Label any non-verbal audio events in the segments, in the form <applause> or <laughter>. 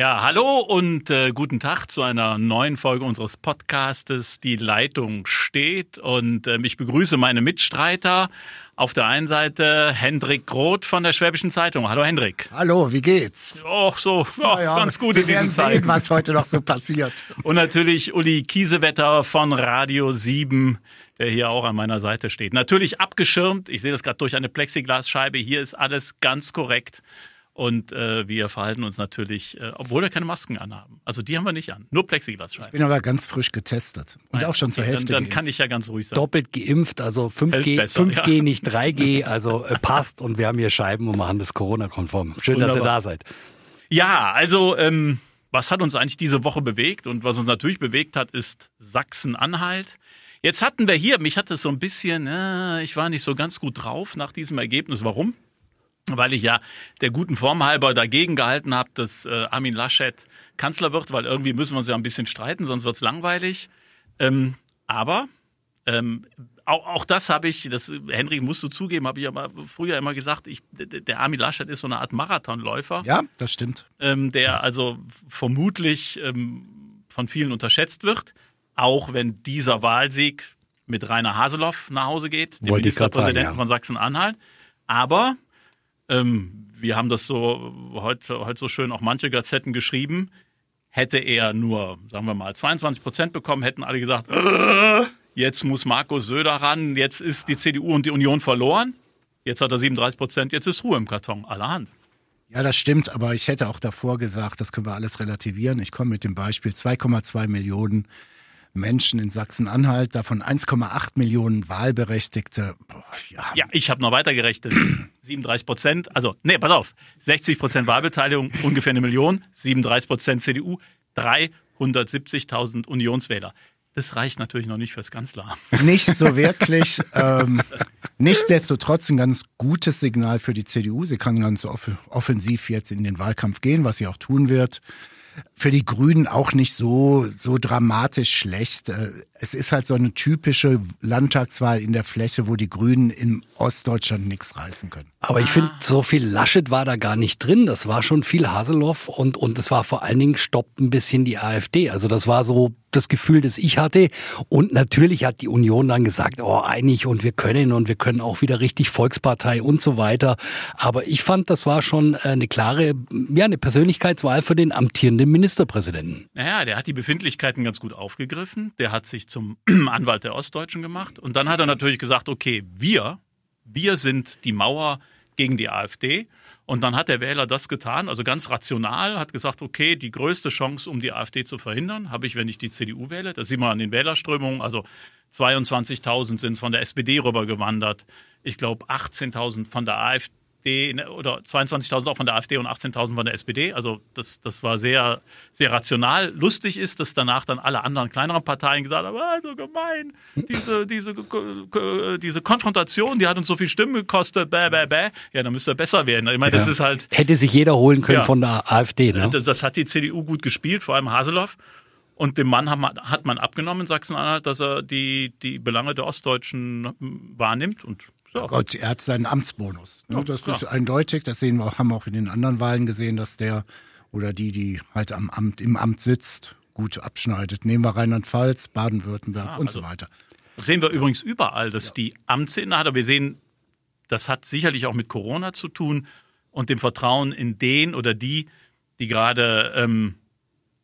Ja, hallo und äh, guten Tag zu einer neuen Folge unseres Podcastes. Die Leitung steht und äh, ich begrüße meine Mitstreiter. Auf der einen Seite Hendrik Groth von der Schwäbischen Zeitung. Hallo Hendrik. Hallo, wie geht's? Och, so, ja, ja, ganz gut wir in diesen Zeiten. Sehen, was heute noch so passiert. <laughs> Und natürlich Uli Kiesewetter von Radio 7 der hier auch an meiner Seite steht. Natürlich abgeschirmt. Ich sehe das gerade durch eine Plexiglasscheibe. Hier ist alles ganz korrekt. Und äh, wir verhalten uns natürlich, äh, obwohl wir keine Masken anhaben. Also die haben wir nicht an, nur Plexiglasscheiben. Ich bin aber ganz frisch getestet und Nein, auch schon zur okay, Hälfte. Dann, dann kann ich ja ganz ruhig sein. Doppelt geimpft, also 5G, besser, 5G ja. <laughs> nicht 3G, also äh, passt und wir haben hier Scheiben und machen das Corona-konform. Schön, Wunderbar. dass ihr da seid. Ja, also ähm, was hat uns eigentlich diese Woche bewegt und was uns natürlich bewegt hat, ist Sachsen-Anhalt. Jetzt hatten wir hier, mich hat es so ein bisschen, äh, ich war nicht so ganz gut drauf nach diesem Ergebnis. Warum? Weil ich ja der guten Form halber dagegen gehalten habe, dass äh, Armin Laschet Kanzler wird, weil irgendwie müssen wir uns ja ein bisschen streiten, sonst wird's langweilig. Ähm, aber ähm, auch, auch das habe ich, das Henry musst du zugeben, habe ich aber früher immer gesagt, ich, der Armin Laschet ist so eine Art Marathonläufer. Ja, das stimmt. Ähm, der also vermutlich ähm, von vielen unterschätzt wird, auch wenn dieser Wahlsieg mit Rainer Haseloff nach Hause geht, dem Ministerpräsidenten ja. von Sachsen-Anhalt. Aber ähm, wir haben das so heute, heute so schön auch manche Gazetten geschrieben. Hätte er nur, sagen wir mal, 22 Prozent bekommen, hätten alle gesagt, äh, jetzt muss Markus Söder ran, jetzt ist die CDU und die Union verloren. Jetzt hat er 37 Prozent, jetzt ist Ruhe im Karton, allerhand. Ja, das stimmt, aber ich hätte auch davor gesagt, das können wir alles relativieren. Ich komme mit dem Beispiel 2,2 Millionen Menschen in Sachsen-Anhalt, davon 1,8 Millionen Wahlberechtigte. Boah, ja. ja, ich habe noch weitergerechnet. <clears throat> 37 Prozent, also, nee, pass auf, 60 Prozent Wahlbeteiligung, ungefähr eine Million, 37 Prozent CDU, 370.000 Unionswähler. Das reicht natürlich noch nicht fürs Kanzleramt. <laughs> Nicht so wirklich. <laughs> ähm, nichtsdestotrotz ein ganz gutes Signal für die CDU. Sie kann ganz offensiv jetzt in den Wahlkampf gehen, was sie auch tun wird für die Grünen auch nicht so, so dramatisch schlecht. Äh, es ist halt so eine typische Landtagswahl in der Fläche, wo die Grünen in Ostdeutschland nichts reißen können. Aber ich finde, so viel Laschet war da gar nicht drin. Das war schon viel Haseloff und, und es war vor allen Dingen stoppt ein bisschen die AfD. Also das war so das Gefühl, das ich hatte. Und natürlich hat die Union dann gesagt, oh, einig und wir können und wir können auch wieder richtig Volkspartei und so weiter. Aber ich fand, das war schon äh, eine klare, ja, eine Persönlichkeitswahl für den amtierenden Ministerpräsidenten. Naja, der hat die Befindlichkeiten ganz gut aufgegriffen. Der hat sich zum <clears throat> Anwalt der Ostdeutschen gemacht. Und dann hat er natürlich gesagt, okay, wir, wir sind die Mauer gegen die AfD. Und dann hat der Wähler das getan, also ganz rational, hat gesagt, okay, die größte Chance, um die AfD zu verhindern, habe ich, wenn ich die CDU wähle. Das sieht man an den Wählerströmungen. Also 22.000 sind von der SPD rübergewandert. Ich glaube 18.000 von der AfD AfD oder 22.000 auch von der AfD und 18.000 von der SPD. Also das, das war sehr, sehr rational. Lustig ist, dass danach dann alle anderen kleineren Parteien gesagt haben, ah, so gemein, diese, diese, diese Konfrontation, die hat uns so viel Stimmen gekostet, bäh, bäh, bäh. Ja, dann müsste er besser werden. Ich meine, ja. das ist halt... Hätte sich jeder holen können ja. von der AfD, ne? Das, das hat die CDU gut gespielt, vor allem Haseloff. Und dem Mann hat man abgenommen in Sachsen-Anhalt, dass er die, die Belange der Ostdeutschen wahrnimmt. Und so. Gott, er hat seinen Amtsbonus. Ne? Das ist eindeutig. Das sehen wir, haben wir auch in den anderen Wahlen gesehen, dass der oder die, die halt am Amt, im Amt sitzt, gut abschneidet. Nehmen wir Rheinland-Pfalz, Baden-Württemberg ah, und also so weiter. Das sehen wir übrigens überall, dass ja. die Amtsinhaber, wir sehen, das hat sicherlich auch mit Corona zu tun und dem Vertrauen in den oder die, die gerade ähm,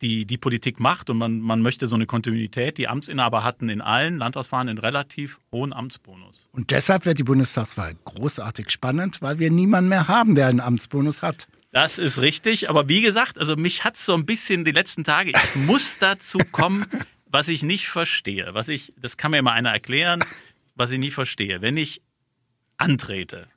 die, die Politik macht und man, man möchte so eine Kontinuität. Die Amtsinhaber hatten in allen Landtagswahlen einen relativ hohen Amtsbonus. Und deshalb wird die Bundestagswahl großartig spannend, weil wir niemanden mehr haben, der einen Amtsbonus hat. Das ist richtig, aber wie gesagt, also mich hat so ein bisschen die letzten Tage, ich muss dazu kommen, <laughs> was ich nicht verstehe. Was ich, das kann mir mal einer erklären, was ich nicht verstehe. Wenn ich antrete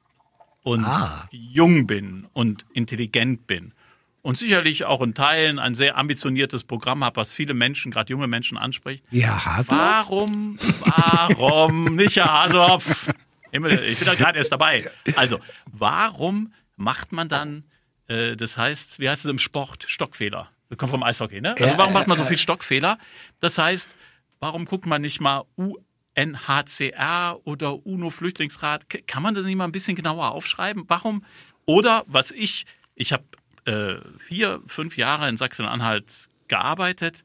und ah. jung bin und intelligent bin und sicherlich auch in Teilen ein sehr ambitioniertes Programm habe, was viele Menschen, gerade junge Menschen anspricht. Ja, Haselhoff? Warum, warum, <laughs> nicht Herr Haselhoff? Ich bin da gerade erst dabei. Also, warum macht man dann, äh, das heißt, wie heißt es im Sport, Stockfehler? Das kommt vom Eishockey, ne? Also warum macht man so viel Stockfehler? Das heißt, warum guckt man nicht mal UNHCR oder UNO-Flüchtlingsrat? Kann man das nicht mal ein bisschen genauer aufschreiben? Warum? Oder was ich, ich habe äh, vier, fünf Jahre in Sachsen-Anhalt gearbeitet.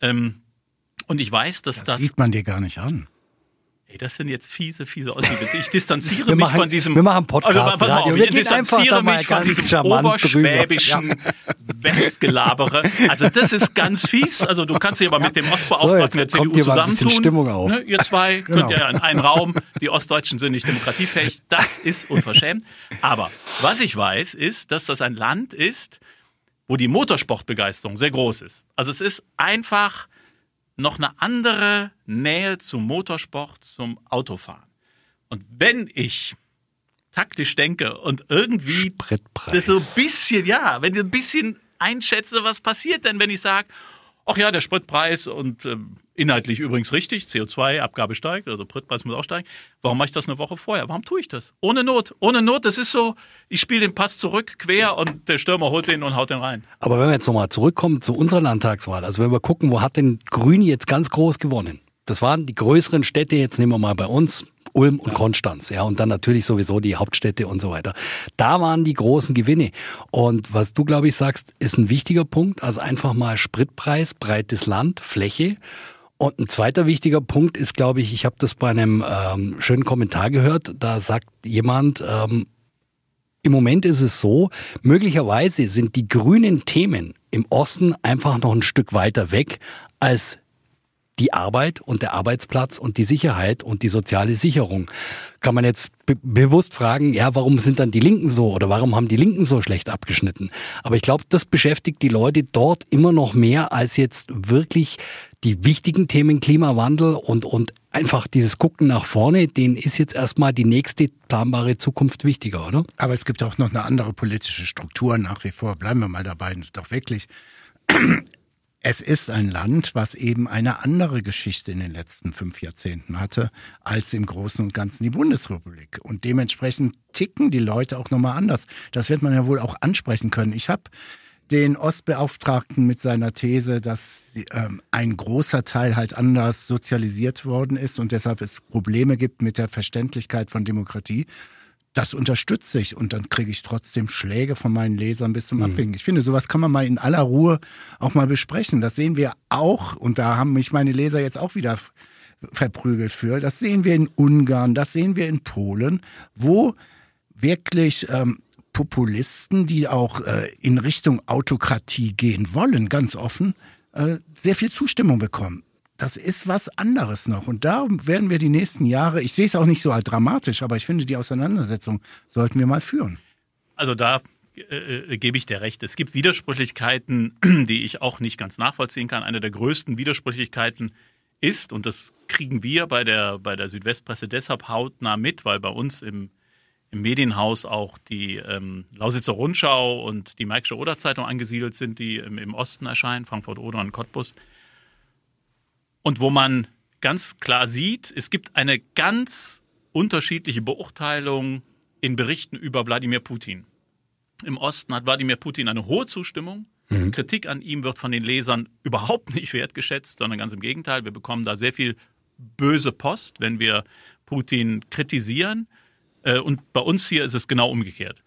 Ähm, und ich weiß, dass Das, das. sieht man dir gar nicht an. Ey, das sind jetzt fiese, fiese Aussichten. Ich distanziere <laughs> Wir mich machen- von diesem. wir machen Podcast, Also, Radio. auf, Wir ich distanziere mich von diesem oberschwäbischen Westgelabere. Also das ist ganz fies. Also du kannst dich aber mit dem Ostbeauftragten jetzt der CDU zusammentun. Stimmung auf. Ne, ihr zwei <laughs> Genau. könnt ja in einen Raum. Die Ostdeutschen sind nicht demokratiefähig. Das ist unverschämt. Aber was ich weiß, ist, dass das ein Land ist, wo die Motorsportbegeisterung sehr groß ist. Also es ist einfach noch eine andere Nähe zum Motorsport, zum Autofahren. Und wenn ich taktisch denke und irgendwie das so ein bisschen, ja, wenn ich ein bisschen einschätze, was passiert denn, wenn ich sage, ach ja, der Spritpreis und ähm, inhaltlich übrigens richtig, CO2-Abgabe steigt, also Spritpreis muss auch steigen. Warum mache ich das eine Woche vorher? Warum tue ich das? Ohne Not. Ohne Not, das ist so, ich spiele den Pass zurück, quer und der Stürmer holt den und haut den rein. Aber wenn wir jetzt nochmal zurückkommen zu unserer Landtagswahl, also wenn wir gucken, wo hat denn Grün jetzt ganz groß gewonnen? Das waren die größeren Städte, jetzt nehmen wir mal bei uns, Ulm und Konstanz, ja, und dann natürlich sowieso die Hauptstädte und so weiter. Da waren die großen Gewinne. Und was du, glaube ich, sagst, ist ein wichtiger Punkt. Also einfach mal Spritpreis, breites Land, Fläche. Und ein zweiter wichtiger Punkt ist, glaube ich, ich habe das bei einem ähm, schönen Kommentar gehört, da sagt jemand, ähm, im Moment ist es so, möglicherweise sind die grünen Themen im Osten einfach noch ein Stück weiter weg als die Arbeit und der Arbeitsplatz und die Sicherheit und die soziale Sicherung. Kann man jetzt be bewusst fragen, ja, warum sind dann die Linken so oder warum haben die Linken so schlecht abgeschnitten? Aber ich glaube, das beschäftigt die Leute dort immer noch mehr als jetzt wirklich die wichtigen Themen Klimawandel und, und einfach dieses Gucken nach vorne, denen ist jetzt erstmal die nächste planbare Zukunft wichtiger, oder? Aber es gibt auch noch eine andere politische Struktur nach wie vor. Bleiben wir mal dabei, doch wirklich. Es ist ein Land, was eben eine andere Geschichte in den letzten fünf Jahrzehnten hatte, als im Großen und Ganzen die Bundesrepublik. Und dementsprechend ticken die Leute auch nochmal anders. Das wird man ja wohl auch ansprechen können. Ich habe den Ostbeauftragten mit seiner These, dass ähm, ein großer Teil halt anders sozialisiert worden ist und deshalb es Probleme gibt mit der Verständlichkeit von Demokratie. Das unterstütze ich und dann kriege ich trotzdem Schläge von meinen Lesern bis zum Abwinken. Ich finde, sowas kann man mal in aller Ruhe auch mal besprechen. Das sehen wir auch und da haben mich meine Leser jetzt auch wieder verprügelt für. Das sehen wir in Ungarn, das sehen wir in Polen, wo wirklich ähm, Populisten, die auch äh, in Richtung Autokratie gehen wollen, ganz offen, äh, sehr viel Zustimmung bekommen. Das ist was anderes noch. Und da werden wir die nächsten Jahre, ich sehe es auch nicht so dramatisch, aber ich finde, die Auseinandersetzung sollten wir mal führen. Also da äh, äh, gebe ich dir recht. Es gibt Widersprüchlichkeiten, <clears throat> die ich auch nicht ganz nachvollziehen kann. Eine der größten Widersprüchlichkeiten ist, und das kriegen wir bei der, bei der Südwestpresse deshalb hautnah mit, weil bei uns im, im Medienhaus auch die ähm, Lausitzer Rundschau und die Märkische Oder Zeitung angesiedelt sind, die im, im Osten erscheinen, Frankfurt-Oder und Cottbus. Und wo man ganz klar sieht, es gibt eine ganz unterschiedliche Beurteilung in Berichten über Wladimir Putin. Im Osten hat Wladimir Putin eine hohe Zustimmung. Kritik an ihm wird von den Lesern überhaupt nicht wertgeschätzt, sondern ganz im Gegenteil. Wir bekommen da sehr viel böse Post, wenn wir Putin kritisieren. Äh, Und bei uns hier ist es genau umgekehrt.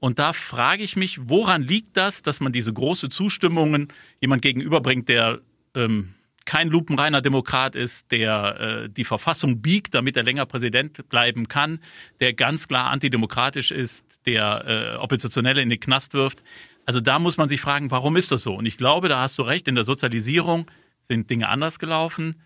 Und da frage ich mich, woran liegt das, dass man diese große Zustimmungen jemand gegenüberbringt, der ähm, kein lupenreiner Demokrat ist, der äh, die Verfassung biegt, damit er länger Präsident bleiben kann, der ganz klar antidemokratisch ist, der äh, Oppositionelle in den Knast wirft. Also da muss man sich fragen, warum ist das so? Und ich glaube, da hast du recht, in der Sozialisierung sind Dinge anders gelaufen.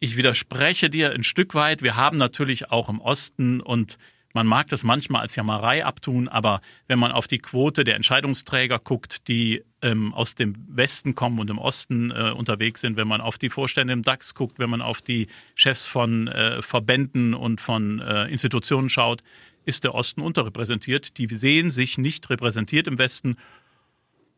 Ich widerspreche dir ein Stück weit. Wir haben natürlich auch im Osten und man mag das manchmal als Jammerei abtun, aber wenn man auf die Quote der Entscheidungsträger guckt, die ähm, aus dem Westen kommen und im Osten äh, unterwegs sind, wenn man auf die Vorstände im DAX guckt, wenn man auf die Chefs von äh, Verbänden und von äh, Institutionen schaut, ist der Osten unterrepräsentiert. Die sehen sich nicht repräsentiert im Westen.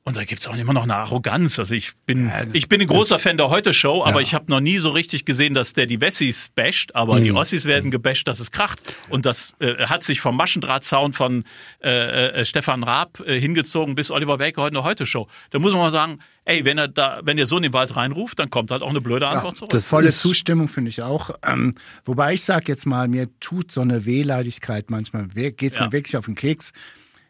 Und da gibt's auch immer noch eine Arroganz. Also ich bin, ich bin ein großer Fan der Heute-Show, aber ich habe noch nie so richtig gesehen, dass der die Wessis basht, aber die Ossis werden gebasht, dass es kracht. Und das äh, hat sich vom Maschendrahtzaun von äh, äh, Stefan Raab äh, hingezogen bis Oliver Welke heute eine Heute-Show. Da muss man mal sagen, ey, wenn er da, wenn ihr so in den Wald reinruft, dann kommt halt auch eine blöde Antwort zurück. das Volle ist- Zustimmung finde ich auch. Ähm, wobei ich sage jetzt mal, mir tut so eine Wehleidigkeit manchmal, geht es Ja. mir wirklich auf den Keks.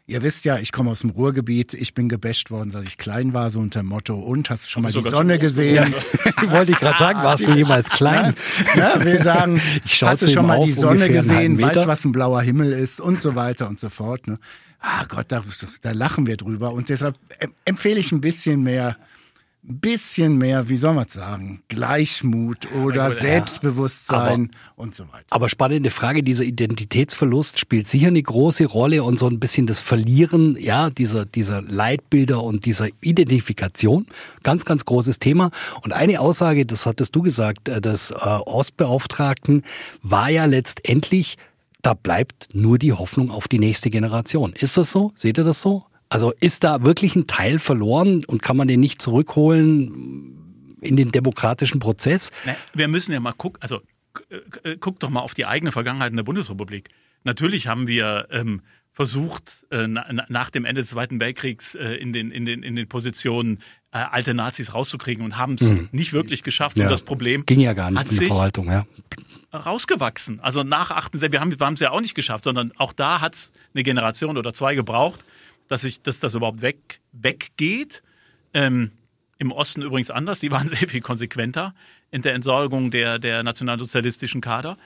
Ihr wisst ja, ich komme aus dem Ruhrgebiet. Ich bin gebasht worden, seit ich klein war, so unter dem Motto. Und hast du schon mal die Sonne gesehen? Ja, <laughs> wollte ich gerade sagen, warst du jemals klein? <laughs> Ja, will sagen, <laughs> hast du schon mal die Sonne gesehen? Weißt, was ein blauer Himmel ist und so weiter und so fort. Ne? Ah Gott, da, da lachen wir drüber. Und deshalb empfehle ich ein bisschen mehr ein bisschen mehr, wie soll man es sagen, Gleichmut oder ja, Selbstbewusstsein aber, und so weiter. Aber spannende Frage, dieser Identitätsverlust spielt sicher eine große Rolle und so ein bisschen das Verlieren, ja, dieser, dieser Leitbilder und dieser Identifikation. Ganz, ganz großes Thema. Und eine Aussage, das hattest du gesagt, äh, des äh, Ostbeauftragten, war ja letztendlich, da bleibt nur die Hoffnung auf die nächste Generation. Ist das so? Seht ihr das so? Also ist da wirklich ein Teil verloren und kann man den nicht zurückholen in den demokratischen Prozess? Na, wir müssen ja mal gucken, also äh, guck doch mal auf die eigene Vergangenheit in der Bundesrepublik. Natürlich haben wir ähm, versucht, äh, na, nach dem Ende des Zweiten Weltkriegs äh, in, den, in, den, in den Positionen äh, alte Nazis rauszukriegen und haben es mhm. nicht wirklich geschafft. Ja. Und das Problem ging ja gar nicht in der Verwaltung, ja. rausgewachsen. Also nach 68, wir haben wir es ja auch nicht geschafft, sondern auch da hat es eine Generation oder zwei gebraucht, dass, ich, dass das überhaupt weg, weggeht. Ähm, Im Osten übrigens anders, die waren <laughs> sehr viel konsequenter in der Entsorgung der, der nationalsozialistischen Kader.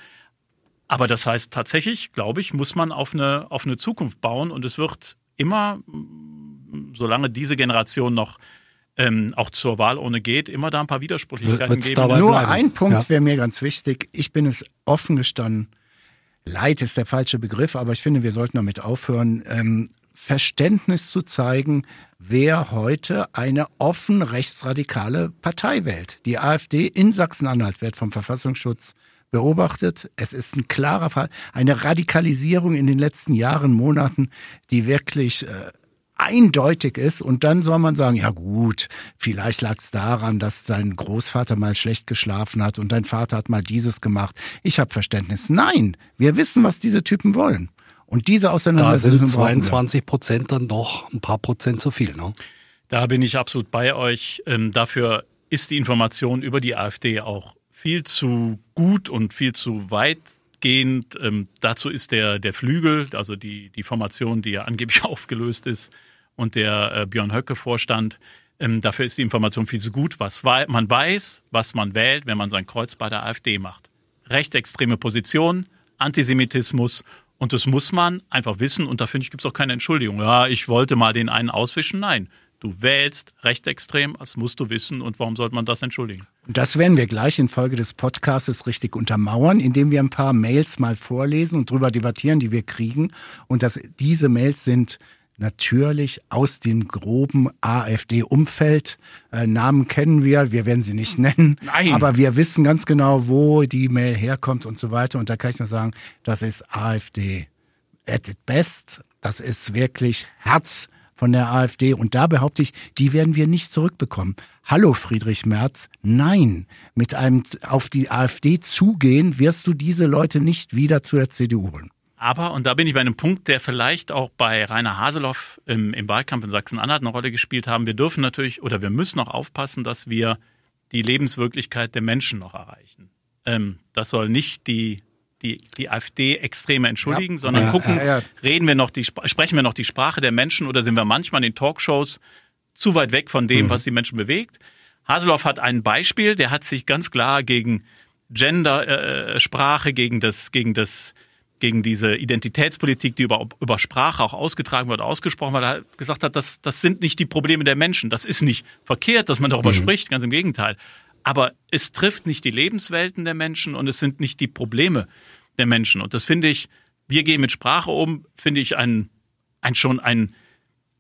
Aber das heißt tatsächlich, glaube ich, muss man auf eine, auf eine Zukunft bauen und es wird immer, solange diese Generation noch ähm, auch zur Wahlurne geht, immer da ein paar Widersprüchlichkeiten Wird's geben. Nur bleiben. ein Punkt ja. wäre mir ganz wichtig. Ich bin es offen gestanden. Leid ist der falsche Begriff, aber ich finde, wir sollten damit aufhören, ähm, Verständnis zu zeigen, wer heute eine offen rechtsradikale Partei wählt. Die AfD in Sachsen-Anhalt wird vom Verfassungsschutz beobachtet. Es ist ein klarer Fall, eine Radikalisierung in den letzten Jahren, Monaten, die wirklich äh, eindeutig ist. Und dann soll man sagen, ja gut, vielleicht lag es daran, dass dein Großvater mal schlecht geschlafen hat und dein Vater hat mal dieses gemacht. Ich habe Verständnis. Nein, wir wissen, was diese Typen wollen. Und diese Auseinandersetzung. Da sind 22 Prozent dann doch ein paar Prozent zu viel, ne? Da bin ich absolut bei euch. Ähm, dafür ist die Information über die AfD auch viel zu gut und viel zu weitgehend. Ähm, dazu ist der, der Flügel, also die, die Formation, die ja angeblich <laughs> aufgelöst ist, und der äh, Björn Höcke Vorstand. Ähm, dafür ist die Information viel zu gut. Was man weiß, was man wählt, wenn man sein Kreuz bei der AfD macht. Rechtsextreme Position, Antisemitismus und das muss man einfach wissen und da finde ich, gibt es auch keine Entschuldigung. Ja, ich wollte mal den einen auswischen. Nein, du wählst rechtsextrem, das musst du wissen und warum sollte man das entschuldigen? Und das werden wir gleich in Folge des Podcasts richtig untermauern, indem wir ein paar Mails mal vorlesen und drüber debattieren, die wir kriegen. Und dass diese Mails sind natürlich aus dem groben AfD-Umfeld. Äh, Namen kennen wir, wir werden sie nicht nennen, Nein. aber wir wissen ganz genau, wo die Mail herkommt und so weiter. Und da kann ich nur sagen, das ist AfD at its best. Das ist wirklich Herz von der AfD. Und da behaupte ich, die werden wir nicht zurückbekommen. Hallo Friedrich Merz, nein, mit einem auf die AfD zugehen wirst du diese Leute nicht wieder zu der CDU holen. Aber, und da bin ich bei einem Punkt, der vielleicht auch bei Rainer Haseloff im, im Wahlkampf in Sachsen-Anhalt eine Rolle gespielt haben. Wir dürfen natürlich oder wir müssen auch aufpassen, dass wir die Lebenswirklichkeit der Menschen noch erreichen. Ähm, das soll nicht die, die, die AfD-Extreme entschuldigen, ja. sondern ja, gucken, ja, reden wir noch die, sprechen wir noch die Sprache der Menschen oder sind wir manchmal in den Talkshows zu weit weg von dem, mhm. was die Menschen bewegt? Haseloff hat ein Beispiel, der hat sich ganz klar gegen Gender-Sprache, äh, gegen das, gegen das gegen diese Identitätspolitik, die über, über Sprache auch ausgetragen wird, ausgesprochen wird, er gesagt hat, das, das sind nicht die Probleme der Menschen. Das ist nicht verkehrt, dass man darüber mhm. spricht, ganz im Gegenteil. Aber es trifft nicht die Lebenswelten der Menschen und es sind nicht die Probleme der Menschen. Und das finde ich, wir gehen mit Sprache um, finde ich ein, ein schon ein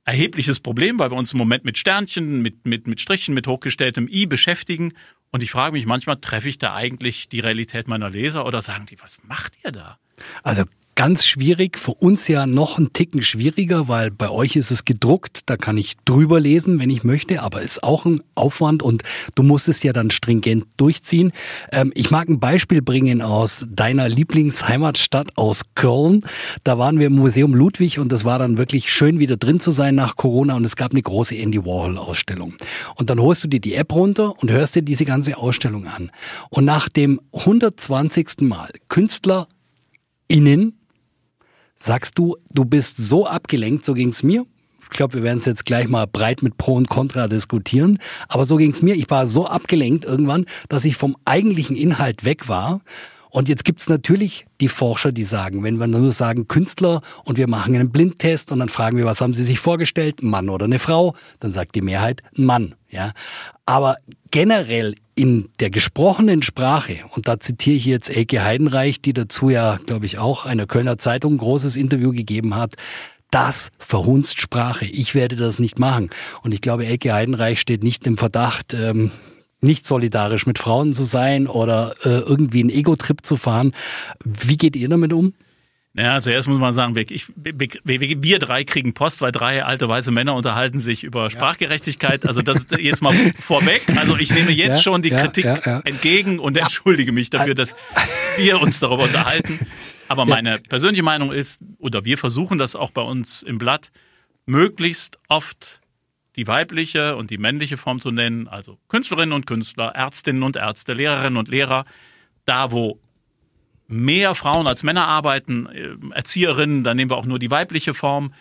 erhebliches Problem, weil wir uns im Moment mit Sternchen, mit, mit, mit Strichen, mit hochgestelltem I beschäftigen. Und ich frage mich manchmal, treffe ich da eigentlich die Realität meiner Leser oder sagen die, was macht ihr da? Also ganz schwierig, für uns ja noch ein Ticken schwieriger, weil bei euch ist es gedruckt, da kann ich drüber lesen, wenn ich möchte, aber ist auch ein Aufwand und du musst es ja dann stringent durchziehen. Ähm, ich mag ein Beispiel bringen aus deiner Lieblingsheimatstadt aus Köln. Da waren wir im Museum Ludwig und es war dann wirklich schön wieder drin zu sein nach Corona und es gab eine große Andy Warhol Ausstellung. Und dann holst du dir die App runter und hörst dir diese ganze Ausstellung an. Und nach dem 120. Mal Künstler innen Sagst du, du bist so abgelenkt, so ging's mir. Ich glaube, wir werden es jetzt gleich mal breit mit Pro und Contra diskutieren. Aber so ging's mir. Ich war so abgelenkt irgendwann, dass ich vom eigentlichen Inhalt weg war. Und jetzt gibt's natürlich die Forscher, die sagen, wenn wir nur sagen Künstler und wir machen einen Blindtest und dann fragen wir, was haben Sie sich vorgestellt, ein Mann oder eine Frau, dann sagt die Mehrheit ein Mann. Ja, aber generell in der gesprochenen Sprache, und da zitiere ich jetzt Elke Heidenreich, die dazu ja, glaube ich, auch einer Kölner Zeitung ein großes Interview gegeben hat, das verhunzt Sprache. Ich werde das nicht machen. Und ich glaube, Elke Heidenreich steht nicht im Verdacht, ähm, nicht solidarisch mit Frauen zu sein oder äh, irgendwie einen Ego-Trip zu fahren. Wie geht ihr damit um? Naja, zuerst muss man sagen, wir, ich, wir drei kriegen Post, weil drei alte weiße Männer unterhalten sich über Sprachgerechtigkeit. Also das jetzt mal vorweg. Also ich nehme jetzt ja, schon die ja, Kritik ja, entgegen und entschuldige mich dafür, dass wir uns darüber unterhalten. Aber <laughs> meine persönliche Meinung ist, oder wir versuchen das auch bei uns im Blatt, möglichst oft die weibliche und die männliche Form zu nennen, also Künstlerinnen und Künstler, Ärztinnen und Ärzte, Lehrerinnen und Lehrer, da wo mehr Frauen als Männer arbeiten, äh, Erzieherinnen, dann nehmen wir auch nur die weibliche Form.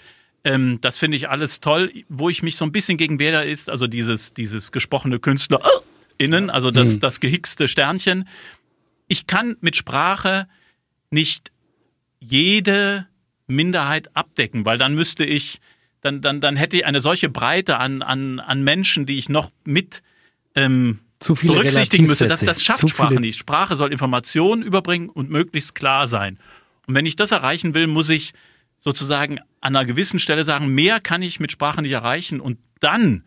Ähm, das finde ich alles toll. Wo ich mich so ein bisschen gegen wehre, ist also dieses, dieses gesprochene KünstlerInnen, also das, mhm. das gehickste Sternchen. Ich kann mit Sprache nicht jede Minderheit abdecken, weil dann müsste ich, dann, dann, dann hätte ich eine solche Breite an, an, an Menschen, die ich noch mit ähm, zu viele berücksichtigen müsste. Das, das schafft Sprache nicht. Sprache soll Informationen überbringen und möglichst klar sein. Und wenn ich das erreichen will, muss ich sozusagen an einer gewissen Stelle sagen, mehr kann ich mit Sprache nicht erreichen. Und dann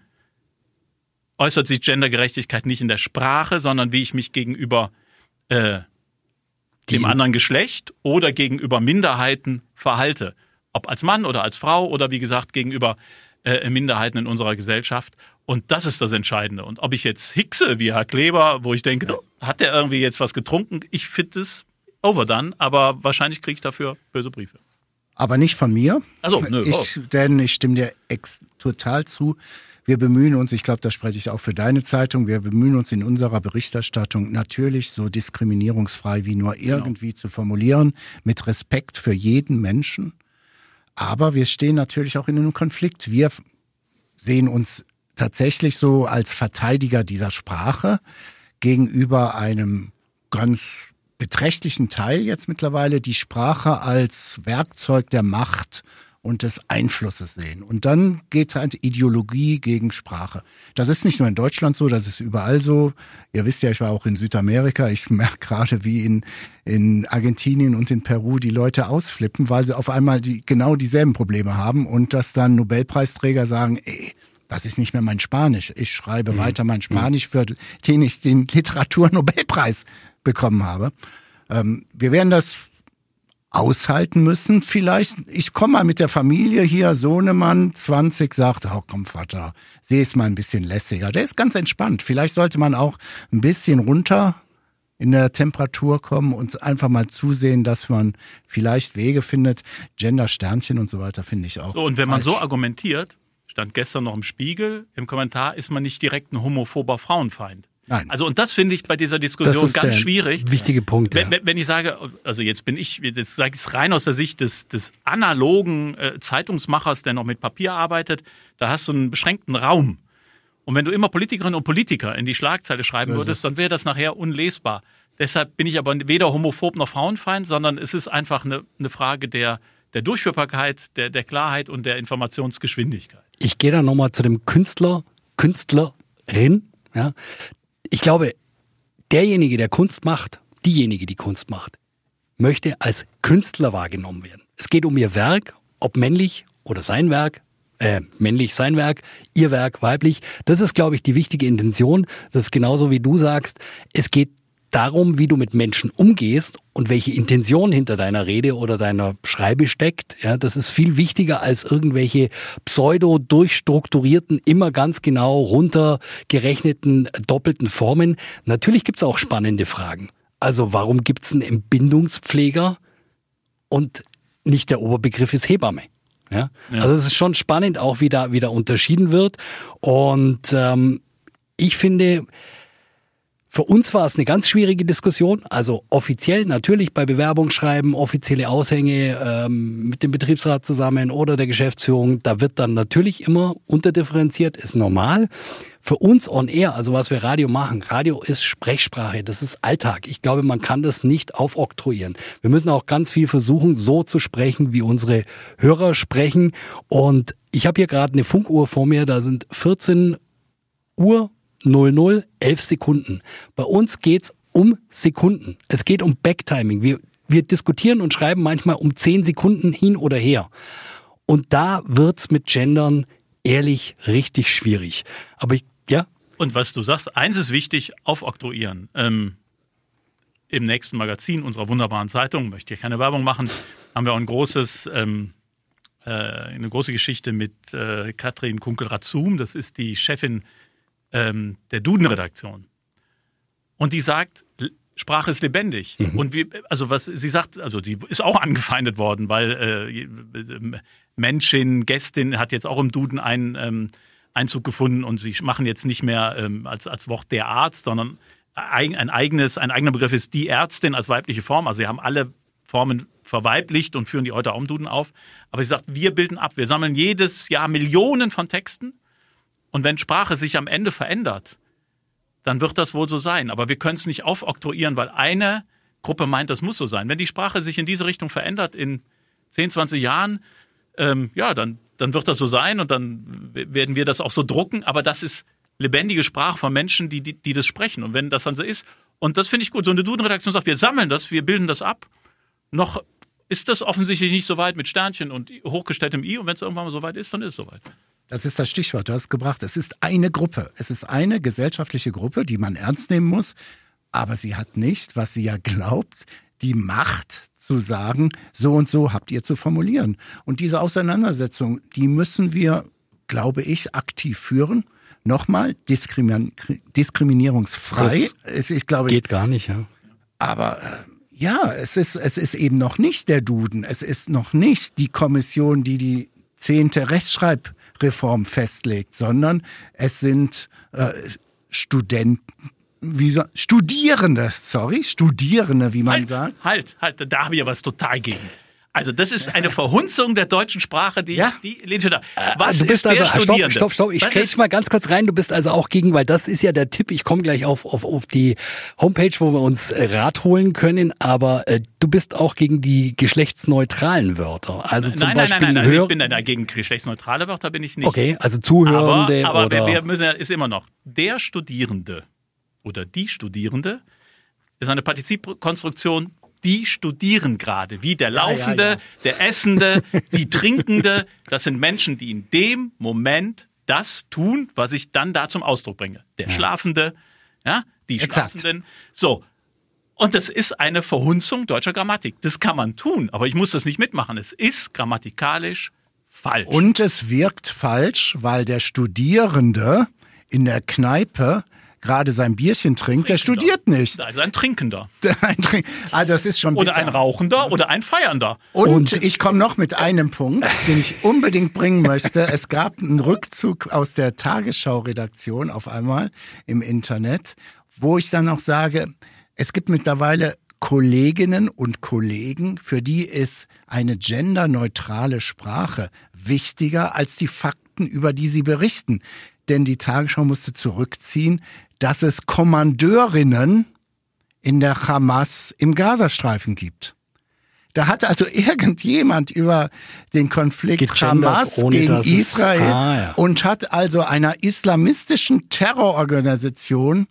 äußert sich Gendergerechtigkeit nicht in der Sprache, sondern wie ich mich gegenüber äh, dem anderen Geschlecht oder gegenüber Minderheiten verhalte. Ob als Mann oder als Frau oder wie gesagt gegenüber äh, Minderheiten in unserer Gesellschaft. Und das ist das Entscheidende. Und ob ich jetzt hickse wie Herr Kleber, wo ich denke, hat der irgendwie jetzt was getrunken? Ich finde es overdone, aber wahrscheinlich kriege ich dafür böse Briefe. Aber nicht von mir. Also, nö, ich, denn ich stimme dir total zu. Wir bemühen uns, ich glaube, da spreche ich auch für deine Zeitung, wir bemühen uns in unserer Berichterstattung natürlich so diskriminierungsfrei wie nur genau. irgendwie genau. zu formulieren, mit Respekt für jeden Menschen. Aber wir stehen natürlich auch in einem Konflikt. Wir sehen uns tatsächlich so als Verteidiger dieser Sprache gegenüber einem ganz beträchtlichen Teil jetzt mittlerweile die Sprache als Werkzeug der Macht und des Einflusses sehen. Und dann geht halt Ideologie gegen Sprache. Das ist nicht nur in Deutschland so, das ist überall so. Ihr wisst ja, ich war auch in Südamerika. Ich <laughs> merke gerade, wie in, in Argentinien und in Peru die Leute ausflippen, weil sie auf einmal die, genau dieselben Probleme haben und dass dann Nobelpreisträger sagen, ey, das ist nicht mehr mein Spanisch. Ich schreibe mhm. weiter mein mhm. Spanisch, für den ich den Literaturnobelpreis bekommen habe. Ähm, wir werden das aushalten müssen. Vielleicht, ich komme mal mit der Familie hier, Sohnemann, 20, sagt, oh komm Vater, seh es mal ein bisschen lässiger. Der ist ganz entspannt. Vielleicht sollte man auch ein bisschen runter in der Temperatur kommen und einfach mal zusehen, dass man vielleicht Wege findet. Gender-Sternchen und so weiter finde ich auch. So, und wenn falsch. man so argumentiert, stand gestern noch im Spiegel, im Kommentar, ist man nicht direkt ein homophober Frauenfeind. Nein. Also und das finde ich bei dieser Diskussion ganz schwierig. Wichtige Punkt. Ja. Wenn, wenn, ich sage, also jetzt bin ich, jetzt sage ich es rein aus der Sicht des, des analogen äh, Zeitungsmachers, der noch mit Papier arbeitet, da hast du einen beschränkten Raum. Und wenn du immer Politikerinnen und Politiker in die Schlagzeile schreiben so würdest, dann wäre das nachher unlesbar. Deshalb bin ich aber weder homophob noch Frauenfeind, sondern es ist einfach eine, eine Frage der, der Durchführbarkeit, der, der Klarheit und der Informationsgeschwindigkeit. Ich gehe da nochmal zu dem Künstler, Künstlerin, ja, ich glaube, derjenige, der Kunst macht, diejenige, die Kunst macht, möchte als Künstler wahrgenommen werden. Es geht um ihr Werk, ob männlich oder sein Werk, äh, männlich sein Werk, ihr Werk weiblich. Das ist, glaube ich, die wichtige Intention. Das ist genauso wie du sagst. Es geht darum, wie du mit Menschen umgehst und welche Intention hinter deiner Rede oder deiner Schreibe steckt. Ja, das ist viel wichtiger als irgendwelche pseudo durchstrukturierten, immer ganz genau runtergerechneten doppelten Formen. Natürlich gibt's auch spannende Fragen. Also warum gibt's einen Entbindungspfleger und nicht der Oberbegriff ist Hebamme? Ja? ja. Also es ist schon spannend, auch wie da, wie da unterschieden wird. Und ähm, ich finde, Für uns war es eine ganz schwierige Diskussion. Also offiziell natürlich bei Bewerbungsschreiben, offizielle Aushänge ähm, mit dem Betriebsrat zusammen oder der Geschäftsführung. Da wird dann natürlich immer unterdifferenziert, ist normal. Für uns on air, also was wir Radio machen, Radio ist Sprechsprache, das ist Alltag. Ich glaube, man kann das nicht aufoktroyieren. Wir müssen auch ganz viel versuchen, so zu sprechen, wie unsere Hörer sprechen. Und ich habe hier gerade eine Funkuhr vor mir, da sind 14 Uhr 00, 11 Sekunden. Bei uns geht's um Sekunden. Es geht um Backtiming. Wir, wir diskutieren und schreiben manchmal um 10 Sekunden hin oder her. Und da wird's mit Gendern ehrlich richtig schwierig. Aber ich ja. Und was du sagst, eins ist wichtig, aufoktroyieren. Ähm, Im nächsten Magazin unserer wunderbaren Zeitung, möchte ich keine Werbung machen, haben wir auch ein großes, ähm, äh, eine große Geschichte mit äh, Katrin Kunkel-Razum, das ist die Chefin ähm, der Duden-Redaktion. Und die sagt, Sprache ist lebendig. Mhm. Und wie, also was sie sagt, also die ist auch angefeindet worden, weil äh, Menschin, Gästin hat jetzt auch im Duden ein ähm, Einzug gefunden und sie machen jetzt nicht mehr ähm, als, als Wort der Arzt, sondern ein, ein, eigenes, ein eigener Begriff ist die Ärztin als weibliche Form. Also sie haben alle Formen verweiblicht und führen die heute auch im Duden auf. Aber sie sagt, wir bilden ab. Wir sammeln jedes Jahr Millionen von Texten. Und wenn Sprache sich am Ende verändert, dann wird das wohl so sein. Aber wir können es nicht aufoktroyieren, weil eine Gruppe meint, das muss so sein. Wenn die Sprache sich in diese Richtung verändert in 10, 20 Jahren, ähm, ja, dann dann wird das so sein und dann werden wir das auch so drucken. Aber das ist lebendige Sprache von Menschen, die, die, die das sprechen. Und wenn das dann so ist, und das finde ich gut, so eine Duden-Redaktion sagt, wir sammeln das, wir bilden das ab. Noch ist das offensichtlich nicht so weit mit Sternchen und hochgestelltem I. Und wenn es irgendwann mal so weit ist, dann ist es soweit. Das ist das Stichwort, du hast es gebracht. Es ist eine Gruppe. Es ist eine gesellschaftliche Gruppe, die man ernst nehmen muss. Aber sie hat nicht, was sie ja glaubt, die Macht zu sagen, so und so habt ihr zu formulieren. Und diese Auseinandersetzung, die müssen wir, glaube ich, aktiv führen. Nochmal, diskrimi diskriminierungsfrei. Es, ich glaube, geht gar nicht, ja. Aber äh, ja, es ist, es ist eben noch nicht der Duden. Es ist noch nicht die Kommission, die die zehnte Rechtschreibreform festlegt, sondern es sind äh, Studenten, wie Studierende, sorry, Studierende, wie man halt, sagt. Halt, halt, da habe ich ja was total gegen. Also das ist eine Verhunzung der deutschen Sprache, die, ja. die lehnt. Äh, was du bist ist also, der Studierende? Stopp, stopp, stopp. Ich kriege mal ganz kurz rein. Du bist also auch gegen, weil das ist ja der Tipp. Ich komme gleich auf, auf, auf die Homepage, wo wir uns äh, Rat holen können. Aber äh, du bist auch gegen die geschlechtsneutralen Wörter. Also zum nein, Beispiel nein, nein, nein, ich bin dagegen geschlechtsneutrale Wörter bin ich nicht. Okay, also Zuhörende aber, aber oder wir müssen ist immer noch der Studierende oder die Studierende ist eine Partizipkonstruktion, die studieren gerade, wie der Laufende, ja, ja, ja. der Essende, <laughs> die Trinkende. Das sind Menschen, die in dem Moment das tun, was ich dann da zum Ausdruck bringe. Der Schlafende, ja, die Exakt. Schlafenden. So. Und das ist eine Verhunzung deutscher Grammatik. Das kann man tun, aber ich muss das nicht mitmachen. Es ist grammatikalisch falsch. Und es wirkt falsch, weil der Studierende in der Kneipe gerade sein Bierchen trinkt, der studiert nicht. Da ist ein Trinkender. <laughs> ein Trink also das ist schon Oder ein Rauchender oder ein Feiernder. Und, Und ich komme noch mit einem Punkt, den ich unbedingt bringen möchte. <laughs> Es gab einen Rückzug aus der Tagesschau-Redaktion auf einmal im Internet, wo ich dann auch sage, es gibt mittlerweile Kolleginnen und Kollegen, für die ist eine genderneutrale Sprache wichtiger als die Fakten, über die sie berichten. Denn die Tagesschau musste zurückziehen, dass es Kommandeurinnen in der Hamas im Gazastreifen gibt. Da hat also <laughs> irgendjemand über den Konflikt Gegendert, Hamas gegen Israel ah, ja. und hat also einer islamistischen Terrororganisation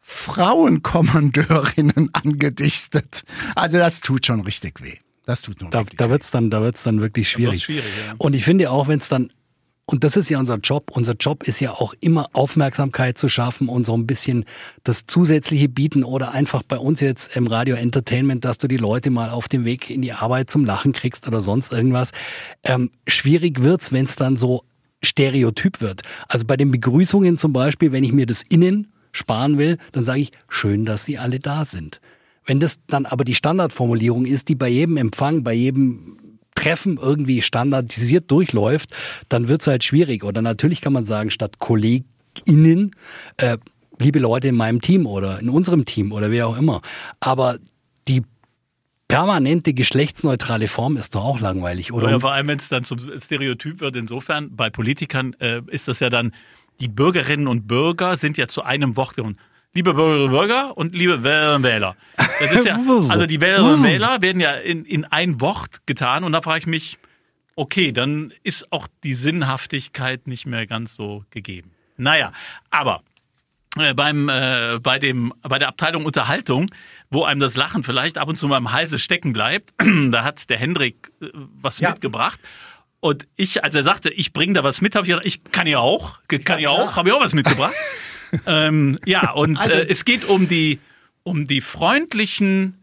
Frauenkommandeurinnen <laughs> angedichtet. Also das tut schon richtig weh. Das tut nur da, da wird's dann, da wird's dann wirklich schwierig. schwierig ja. Und ich finde auch, wenn es dann und das ist ja unser Job. Unser Job ist ja auch immer Aufmerksamkeit zu schaffen und so ein bisschen das zusätzliche bieten oder einfach bei uns jetzt im Radio Entertainment, dass du die Leute mal auf dem Weg in die Arbeit zum Lachen kriegst oder sonst irgendwas. Ähm, schwierig wird's, wenn es dann so stereotyp wird. Also bei den Begrüßungen zum Beispiel, wenn ich mir das Innen sparen will, dann sage ich, schön, dass Sie alle da sind. Wenn das dann aber die Standardformulierung ist, die bei jedem Empfang, bei jedem Treffen irgendwie standardisiert durchläuft, dann wird es halt schwierig. Oder natürlich kann man sagen, statt KollegInnen, äh, liebe Leute in meinem Team oder in unserem Team oder wer auch immer. Aber die permanente geschlechtsneutrale Form ist doch auch langweilig, oder? Ja, vor allem, wenn es dann zum Stereotyp wird. Insofern, bei Politikern äh, ist das ja dann, die Bürgerinnen und Bürger sind ja zu einem Wort geworden. Liebe Bürgerinnen und Bürger und liebe Wählerinnen und Wähler. Das ist ja, <laughs> also die Wählerinnen und Wähler werden ja in, in ein Wort getan und da frage ich mich, okay, dann ist auch die Sinnhaftigkeit nicht mehr ganz so gegeben. Naja, aber äh, beim äh, bei dem bei der Abteilung Unterhaltung, wo einem das Lachen vielleicht ab und zu mal im Halse stecken bleibt, <clears throat> da hat der Hendrik äh, was ja. mitgebracht. Und ich, als er sagte, ich bringe da was mit, habe ich gedacht, ich kann ja auch, kann ja, auch, habe ich auch was mitgebracht. <laughs> ähm, ja, und also, äh, es geht um die um die freundlichen,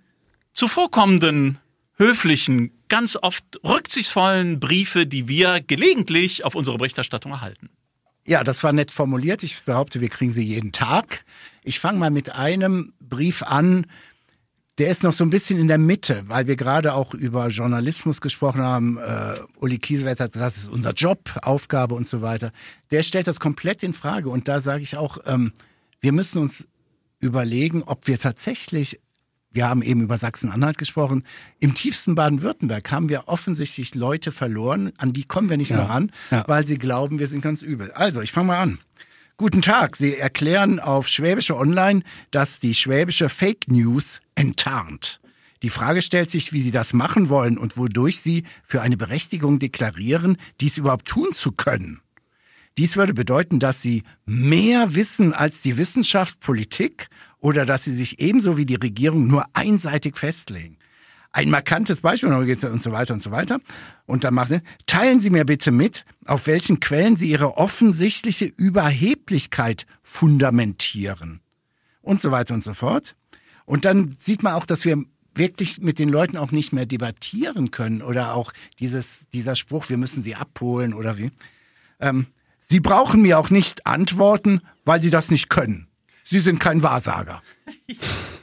zuvorkommenden, höflichen, ganz oft rücksichtsvollen Briefe, die wir gelegentlich auf unsere Berichterstattung erhalten. Ja, das war nett formuliert. Ich behaupte, wir kriegen sie jeden Tag. Ich fange mal mit einem Brief an. Der ist noch so ein bisschen in der Mitte, weil wir gerade auch über Journalismus gesprochen haben. Äh, Uli Kiesewetter hat gesagt, das ist unser Job, Aufgabe und so weiter. Der stellt das komplett in Frage. Und da sage ich auch, ähm, wir müssen uns überlegen, ob wir tatsächlich wir haben eben über Sachsen-Anhalt gesprochen. Im tiefsten Baden-Württemberg haben wir offensichtlich Leute verloren, an die kommen wir nicht ja, mehr ran, ja. weil sie glauben, wir sind ganz übel. Also, ich fange mal an. Guten Tag. Sie erklären auf Schwäbische Online, dass die schwäbische Fake News enttarnt. Die Frage stellt sich, wie Sie das machen wollen und wodurch Sie für eine Berechtigung deklarieren, dies überhaupt tun zu können. Dies würde bedeuten, dass Sie mehr wissen als die Wissenschaft, Politik oder dass sie sich ebenso wie die Regierung nur einseitig festlegen. Ein markantes Beispiel und so weiter und so weiter. Und dann machen sie, teilen Sie mir bitte mit, auf welchen Quellen Sie Ihre offensichtliche Überheblichkeit fundamentieren. Und so weiter und so fort. Und dann sieht man auch, dass wir wirklich mit den Leuten auch nicht mehr debattieren können oder auch dieses, dieser Spruch, wir müssen sie abholen oder wie. Ähm, sie brauchen mir auch nicht antworten, weil sie das nicht können. Sie sind kein Wahrsager. <laughs>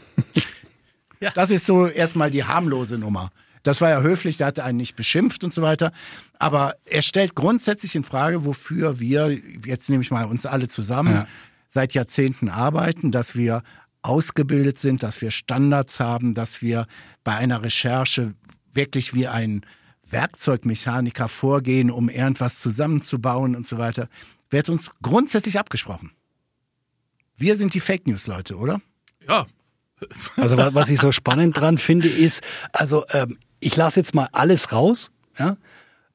ja. Das ist so erstmal die harmlose Nummer. Das war ja höflich, der hatte einen nicht beschimpft und so weiter. Aber er stellt grundsätzlich in Frage, wofür wir, jetzt nehme ich mal uns alle zusammen, ja. seit Jahrzehnten arbeiten, dass wir ausgebildet sind, dass wir Standards haben, dass wir bei einer Recherche wirklich wie ein Werkzeugmechaniker vorgehen, um irgendwas zusammenzubauen und so weiter, wird uns grundsätzlich abgesprochen. Wir sind die Fake News Leute, oder? Ja. Also was ich so spannend dran finde, ist, also ähm, ich lasse jetzt mal alles raus, ja,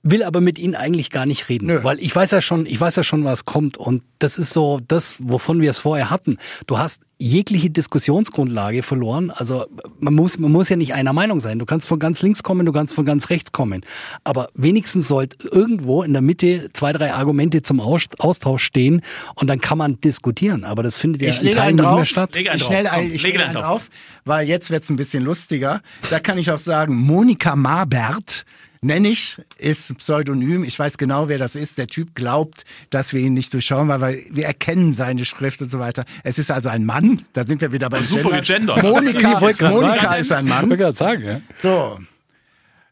will aber mit ihnen eigentlich gar nicht reden, Nö. weil ich weiß ja schon, ich weiß ja schon, was kommt und das ist so das, wovon wir es vorher hatten. Du hast jegliche Diskussionsgrundlage verloren. Also man muss, man muss ja nicht einer Meinung sein. Du kannst von ganz links kommen, du kannst von ganz rechts kommen. Aber wenigstens sollte irgendwo in der Mitte zwei, drei Argumente zum Austausch stehen und dann kann man diskutieren. Aber das findet ja ich in Teilen nicht mehr statt. Ich schnell ein, ich lege einen drauf, weil jetzt wird's ein bisschen lustiger. Da kann ich auch sagen, Monika Marbert nenne ich, ist Pseudonym. Ich weiß genau, wer das ist. Der Typ glaubt, dass wir ihn nicht durchschauen, weil wir erkennen seine Schrift und so weiter. Es ist also ein Mann. Da sind wir wieder beim Super Gender. Monika, Monika ist ein Mann. Ich gerade sagen, ja. So.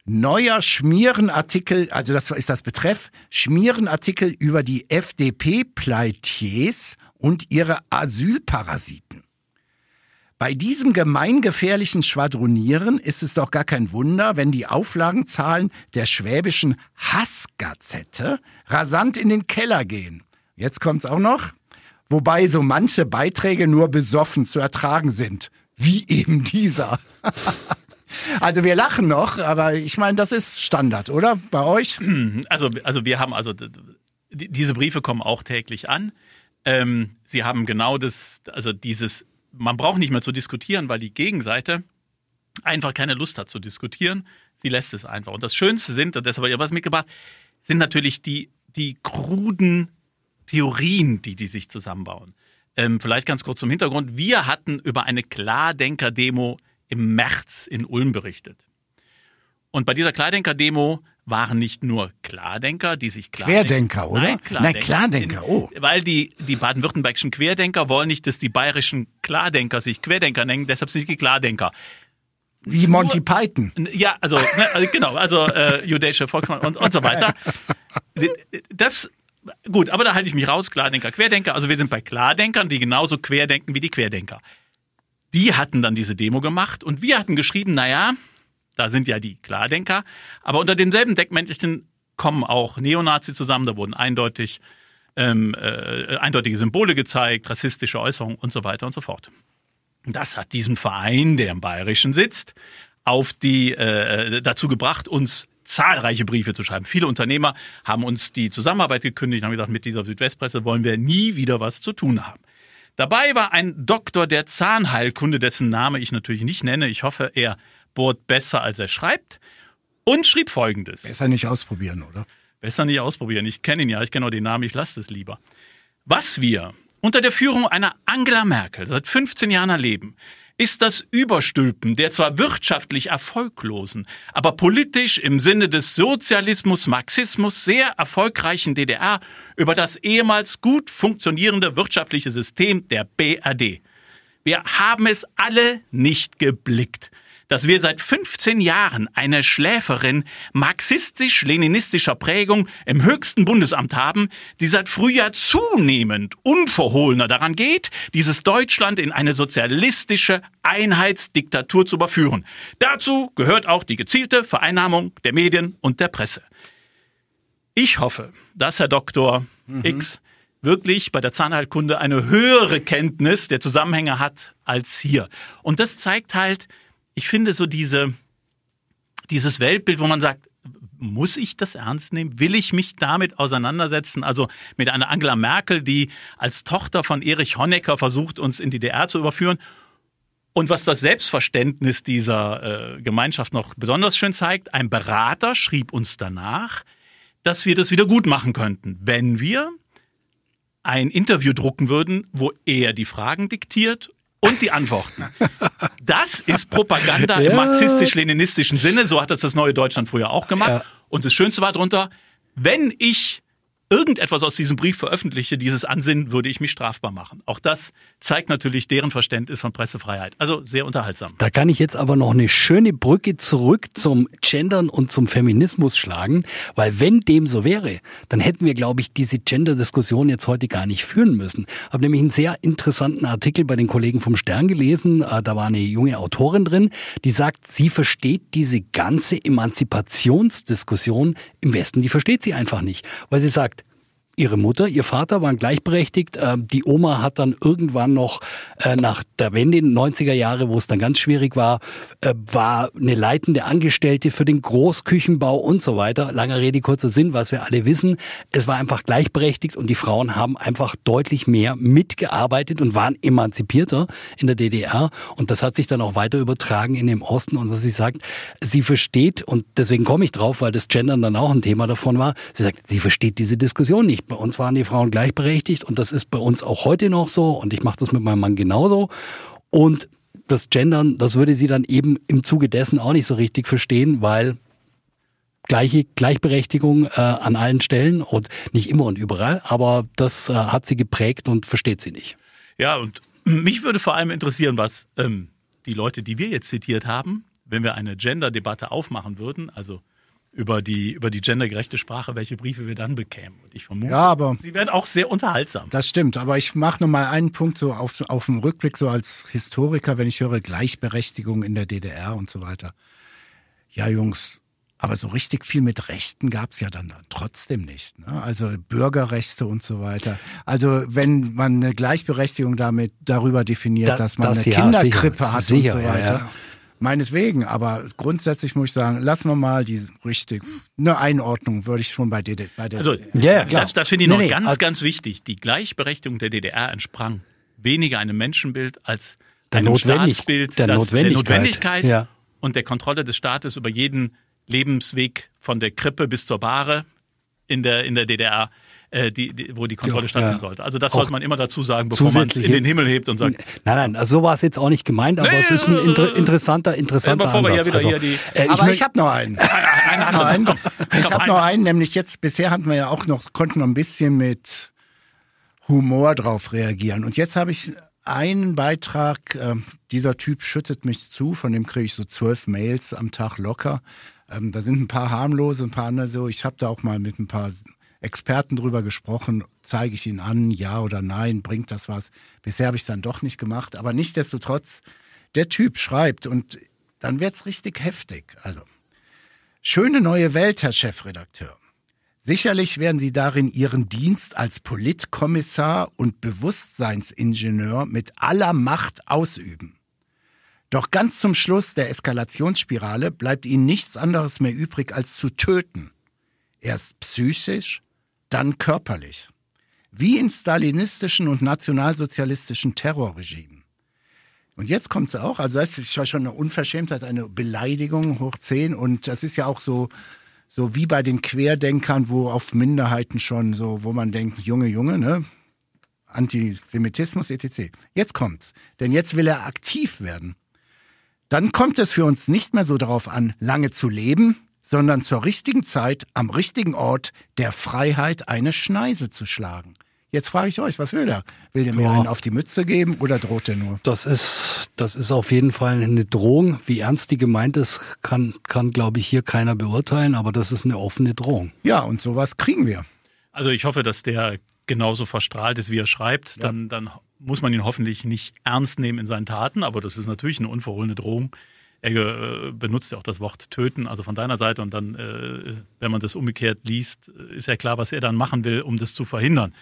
Neuer Schmierenartikel, also das ist das Betreff, Schmierenartikel über die FDP-Pleitiers und ihre Asylparasiten. Bei diesem gemeingefährlichen Schwadronieren ist es doch gar kein Wunder, wenn die Auflagenzahlen der schwäbischen Hassgazette rasant in den Keller gehen. Jetzt kommt's auch noch. Wobei so manche Beiträge nur besoffen zu ertragen sind. Wie eben dieser. <laughs> Also wir lachen noch, aber ich meine, das ist Standard, oder? Bei euch? <clears throat> Also, also wir haben also diese Briefe kommen auch täglich an. Ähm, sie haben genau das, also dieses man braucht nicht mehr zu diskutieren, weil die Gegenseite einfach keine Lust hat zu diskutieren. Sie lässt es einfach. Und das Schönste sind, und deshalb habe ich was mitgebracht, sind natürlich die, die kruden Theorien, die die sich zusammenbauen. Ähm, vielleicht ganz kurz zum Hintergrund. Wir hatten über eine Klardenker-Demo im März in Ulm berichtet. Und bei dieser Klardenker-Demo waren nicht nur Klardenker, die sich klar Querdenker, oder? Nein, Klardenker. Nein, Klardenker, oh. Weil die, die baden-württembergischen Querdenker wollen nicht, dass die bayerischen Klardenker sich Querdenker nennen, deshalb sind die Klardenker. Wie Monty nur, Python. Ja, also, ne, also genau, also äh, jüdische Volksmann und, und so weiter. <laughs> Das gut, aber da halte ich mich raus, Klardenker, Querdenker. Also wir sind bei Klardenkern, die genauso querdenken wie die Querdenker. Die hatten dann diese Demo gemacht und wir hatten geschrieben, naja, da sind ja die Klardenker, aber unter demselben Deckmäntelchen kommen auch Neonazi zusammen, da wurden eindeutig ähm, äh, eindeutige Symbole gezeigt, rassistische Äußerungen und so weiter und so fort. Das hat diesen Verein, der im Bayerischen sitzt, auf die äh, dazu gebracht, uns zahlreiche Briefe zu schreiben. Viele Unternehmer haben uns die Zusammenarbeit gekündigt, haben gesagt, mit dieser Südwestpresse wollen wir nie wieder was zu tun haben. Dabei war ein Doktor der Zahnheilkunde, dessen Name ich natürlich nicht nenne. Ich hoffe, er bohrt besser, als er schreibt. Und schrieb Folgendes. Besser nicht ausprobieren, oder? Besser nicht ausprobieren. Ich kenne ihn ja, ich kenne auch den Namen, ich lasse es lieber. Was wir unter der Führung einer Angela Merkel seit 15 Jahren erleben, ist das Überstülpen der zwar wirtschaftlich erfolglosen, aber politisch im Sinne des Sozialismus, Marxismus sehr erfolgreichen DDR über das ehemals gut funktionierende wirtschaftliche System der BRD. Wir haben es alle nicht geblickt dass wir seit 15 Jahren eine Schläferin marxistisch-leninistischer Prägung im höchsten Bundesamt haben, die seit Frühjahr zunehmend unverhohlener daran geht, dieses Deutschland in eine sozialistische Einheitsdiktatur zu überführen. Dazu gehört auch die gezielte Vereinnahmung der Medien und der Presse. Ich hoffe, dass Herr Dr. Mhm. X wirklich bei der Zahnheilkunde eine höhere Kenntnis der Zusammenhänge hat als hier. Und das zeigt halt, ich finde so diese, dieses Weltbild, wo man sagt, muss ich das ernst nehmen? Will ich mich damit auseinandersetzen? Also mit einer Angela Merkel, die als Tochter von Erich Honecker versucht, uns in die DDR zu überführen. Und was das Selbstverständnis dieser äh, Gemeinschaft noch besonders schön zeigt, ein Berater schrieb uns danach, dass wir das wieder gut machen könnten, wenn wir ein Interview drucken würden, wo er die Fragen diktiert und die Antworten. Das ist Propaganda ja. im marxistisch-leninistischen Sinne. So hat das das neue Deutschland früher auch gemacht. Ja. Und das Schönste war drunter, wenn ich irgendetwas aus diesem Brief veröffentliche, dieses Ansinnen, würde ich mich strafbar machen. Auch das zeigt natürlich deren Verständnis von Pressefreiheit. Also sehr unterhaltsam. Da kann ich jetzt aber noch eine schöne Brücke zurück zum Gendern und zum Feminismus schlagen, weil wenn dem so wäre, dann hätten wir, glaube ich, diese Gender-Diskussion jetzt heute gar nicht führen müssen. Ich habe nämlich einen sehr interessanten Artikel bei den Kollegen vom Stern gelesen. Äh, da war eine junge Autorin drin, die sagt, sie versteht diese ganze Emanzipationsdiskussion im Westen, die versteht sie einfach nicht, weil sie sagt, ihre Mutter, ihr Vater waren gleichberechtigt. Ähm, die Oma hat dann irgendwann noch äh, nach der Wende in den 90er Jahre, wo es dann ganz schwierig war, äh, war eine leitende Angestellte für den Großküchenbau und so weiter. Langer Rede, kurzer Sinn, was wir alle wissen. Es war einfach gleichberechtigt und die Frauen haben einfach deutlich mehr mitgearbeitet und waren emanzipierter in der DDR. Und das hat sich dann auch weiter übertragen in dem Osten. Und sie sagt, sie versteht, und deswegen komme ich drauf, weil das Gendern dann auch ein Thema davon war, sie sagt, sie versteht diese Diskussion nicht bei uns waren die Frauen gleichberechtigt und das ist bei uns auch heute noch so und ich mache das mit meinem Mann genauso. Und das Gendern, das würde sie dann eben im Zuge dessen auch nicht so richtig verstehen, weil gleiche Gleichberechtigung äh, an allen Stellen und nicht immer und überall, aber das äh, hat sie geprägt und versteht sie nicht. Ja, und <clears throat> mich würde vor allem interessieren, was ähm, die Leute, die wir jetzt zitiert haben, wenn wir eine Gender-Debatte aufmachen würden, also über die, über die gendergerechte Sprache, welche Briefe wir dann bekämen. Und ich vermute, ja, aber sie werden auch sehr unterhaltsam. Das stimmt, aber ich mache noch mal einen Punkt so auf, auf dem Rückblick, so als Historiker, wenn ich höre Gleichberechtigung in der DDR und so weiter. Ja, Jungs, aber so richtig viel mit Rechten gab's ja dann, dann trotzdem nicht. Ne? Also Bürgerrechte und so weiter. Also wenn man eine Gleichberechtigung damit darüber definiert, da, dass man das eine ja, Kinderkrippe sicher, hat sicher, und so weiter. Ja, Meinetwegen, aber grundsätzlich muss ich sagen, lassen wir mal die richtig, eine Einordnung würde ich schon bei, DD, bei der Also, ja, klar. das, das finde ich noch nee, ganz, also, ganz wichtig. Die Gleichberechtigung der DDR entsprang weniger einem Menschenbild als einem Notwendig Staatsbild der das, Notwendigkeit, der Notwendigkeit ja. und der Kontrolle des Staates über jeden Lebensweg von der Krippe bis zur Bahre in der, in der DDR äh, die, die, wo die Kontrolle ja, stattfinden ja. sollte. Also das sollte man immer dazu sagen, bevor man es in den Himmel hebt und sagt. Nein, nein, also so war es jetzt auch nicht gemeint, aber nee, es ist ein inter interessanter, interessanter äh, Ansatz. Also, äh, aber ich, ich habe noch einen. ich habe noch einen. Ich habe noch einen, nämlich jetzt, bisher hatten wir ja auch noch, konnten wir ein bisschen mit Humor drauf reagieren. Und jetzt habe ich einen Beitrag, äh, dieser Typ schüttet mich zu, von dem kriege ich so zwölf Mails am Tag locker. Ähm, da sind ein paar harmlose, ein paar andere so. Ich habe da auch mal mit ein paar Experten drüber gesprochen, zeige ich ihn an, ja oder nein, bringt das was? Bisher habe ich es dann doch nicht gemacht, aber nichtsdestotrotz, der Typ schreibt und dann wird's richtig heftig. Also, schöne neue Welt, Herr Chefredakteur. Sicherlich werden Sie darin Ihren Dienst als Politkommissar und Bewusstseinsingenieur mit aller Macht ausüben. Doch ganz zum Schluss der Eskalationsspirale bleibt Ihnen nichts anderes mehr übrig, als zu töten. Erst psychisch, dann körperlich. Wie in stalinistischen und nationalsozialistischen Terrorregimen. Und jetzt kommt es auch, also das ist schon eine Unverschämtheit, eine Beleidigung hoch zehn und das ist ja auch so, so wie bei den Querdenkern, wo auf Minderheiten schon so, wo man denkt, Junge, Junge, ne? Antisemitismus etc. Jetzt kommt's, denn jetzt will er aktiv werden. Dann kommt es für uns nicht mehr so darauf an, lange zu leben, sondern zur richtigen Zeit am richtigen Ort der Freiheit eine Schneise zu schlagen. Jetzt frage ich euch, was will der? Will der mir Ja. einen auf die Mütze geben oder droht der nur? Das ist, das ist auf jeden Fall eine Drohung. Wie ernst die gemeint ist, kann, kann glaube ich, hier keiner beurteilen, aber das ist eine offene Drohung. Ja, und sowas kriegen wir. Also ich hoffe, dass der genauso verstrahlt ist, wie er schreibt. Dann, dann muss man ihn hoffentlich nicht ernst nehmen in seinen Taten, aber das ist natürlich eine unverhohlene Drohung. Er äh, benutzt ja auch das Wort töten, also von deiner Seite. Und dann, äh, wenn man das umgekehrt liest, ist ja klar, was er dann machen will, um das zu verhindern.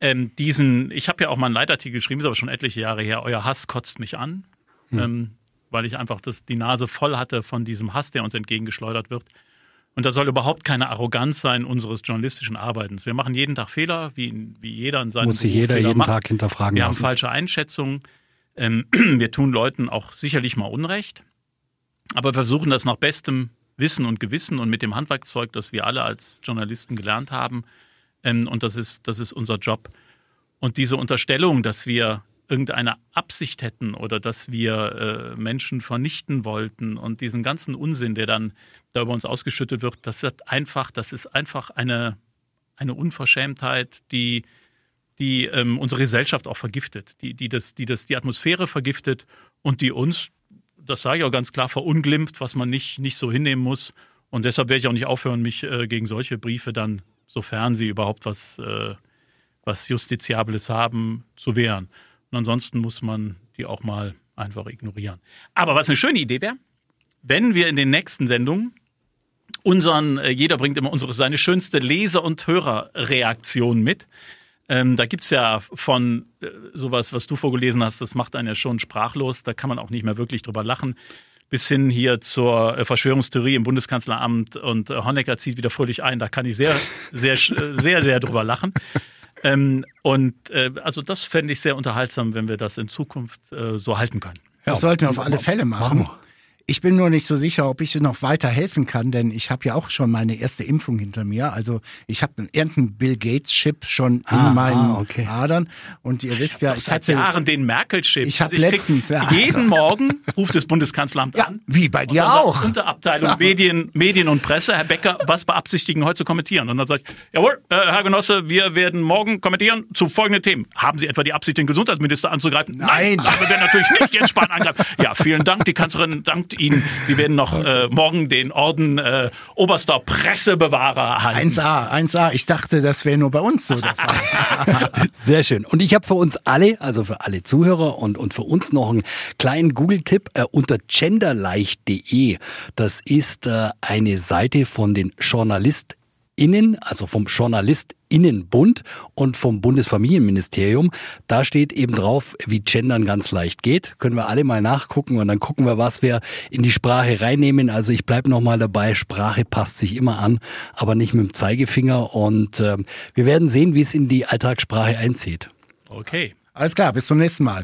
Ähm, diesen, ich habe ja auch mal einen Leitartikel geschrieben, ist aber schon etliche Jahre her, euer Hass kotzt mich an, ähm, weil ich einfach das, die Nase voll hatte von diesem Hass, der uns entgegengeschleudert wird. Und das soll überhaupt keine Arroganz sein unseres journalistischen Arbeitens. Wir machen jeden Tag Fehler, wie, wie jeder in seinem Muss sich jeder Fehler jeden macht. Tag hinterfragen Wir haben lassen. falsche Einschätzungen. Ähm, <clears throat> wir tun Leuten auch sicherlich mal Unrecht. Aber versuchen das nach bestem Wissen und Gewissen und mit dem Handwerkzeug, das wir alle als Journalisten gelernt haben. Ähm, und das ist, das ist unser Job. Und diese Unterstellung, dass wir irgendeine Absicht hätten oder dass wir äh, Menschen vernichten wollten und diesen ganzen Unsinn, der dann da über uns ausgeschüttet wird, das ist einfach, das ist einfach eine, eine Unverschämtheit, die, die ähm, unsere Gesellschaft auch vergiftet, die, die, das, die das die Atmosphäre vergiftet und die uns, das sage ich auch ganz klar, verunglimpft, was man nicht, nicht so hinnehmen muss. Und deshalb werde ich auch nicht aufhören, mich äh, gegen solche Briefe dann, sofern sie überhaupt was, äh, was Justiziables haben, zu wehren. Und ansonsten muss man die auch mal einfach ignorieren. Aber was eine schöne Idee wäre, wenn wir in den nächsten Sendungen unseren, äh, jeder bringt immer unsere, seine schönste Leser- und Hörerreaktion mit. Ähm, da gibt's ja von äh, sowas, was du vorgelesen hast, das macht einen ja schon sprachlos, da kann man auch nicht mehr wirklich drüber lachen, bis hin hier zur äh, Verschwörungstheorie im Bundeskanzleramt und äh, Honecker zieht wieder fröhlich ein, da kann ich sehr, sehr, äh, sehr, sehr drüber lachen. Ähm, und äh, also das fände ich sehr unterhaltsam, wenn wir das in Zukunft äh, so halten können. Das sollten wir auf alle Fälle machen. Ich bin nur nicht so sicher, ob ich noch weiter helfen kann, denn ich habe ja auch schon meine erste Impfung hinter mir. Also ich habe irgendeinen Bill Gates Chip schon in Ah, meinen ah, okay. Adern. Und ihr wisst ja, ich seit hatte Jahren den Merkel-Chip. Ich hab krieg letztens, ja, jeden also- <laughs> Morgen ruft das Bundeskanzleramt ja an. wie bei dir auch. Unterabteilung Medien, Medien und Presse, Herr Becker, was beabsichtigen heute zu kommentieren? Und dann sage ich, jawohl, äh, Herr Genosse, wir werden morgen kommentieren zu folgenden Themen. Haben Sie etwa die Absicht, den Gesundheitsminister anzugreifen? Nein. aber wir werden natürlich nicht Jens Spahn angreifen. Ja, vielen Dank, die Kanzlerin dankt Ihnen. Sie werden noch äh, morgen den Orden äh, oberster Pressebewahrer erhalten. 1A, 1A. Ich dachte, das wäre nur bei uns so der Fall. <laughs> Sehr schön. Und ich habe für uns alle, also für alle Zuhörer und, und für uns noch einen kleinen Google-Tipp äh, unter genderleicht.de. Das ist äh, eine Seite von den JournalistInnen, also vom JournalistInnenbund und vom Bundesfamilienministerium. Da steht eben drauf, wie Gendern ganz leicht geht. Können wir alle mal nachgucken und dann gucken wir, was wir in die Sprache reinnehmen. Also ich bleibe nochmal dabei, Sprache passt sich immer an, aber nicht mit dem Zeigefinger. Und ähm, wir werden sehen, wie es in die Alltagssprache einzieht. Okay. Alles klar, bis zum nächsten Mal.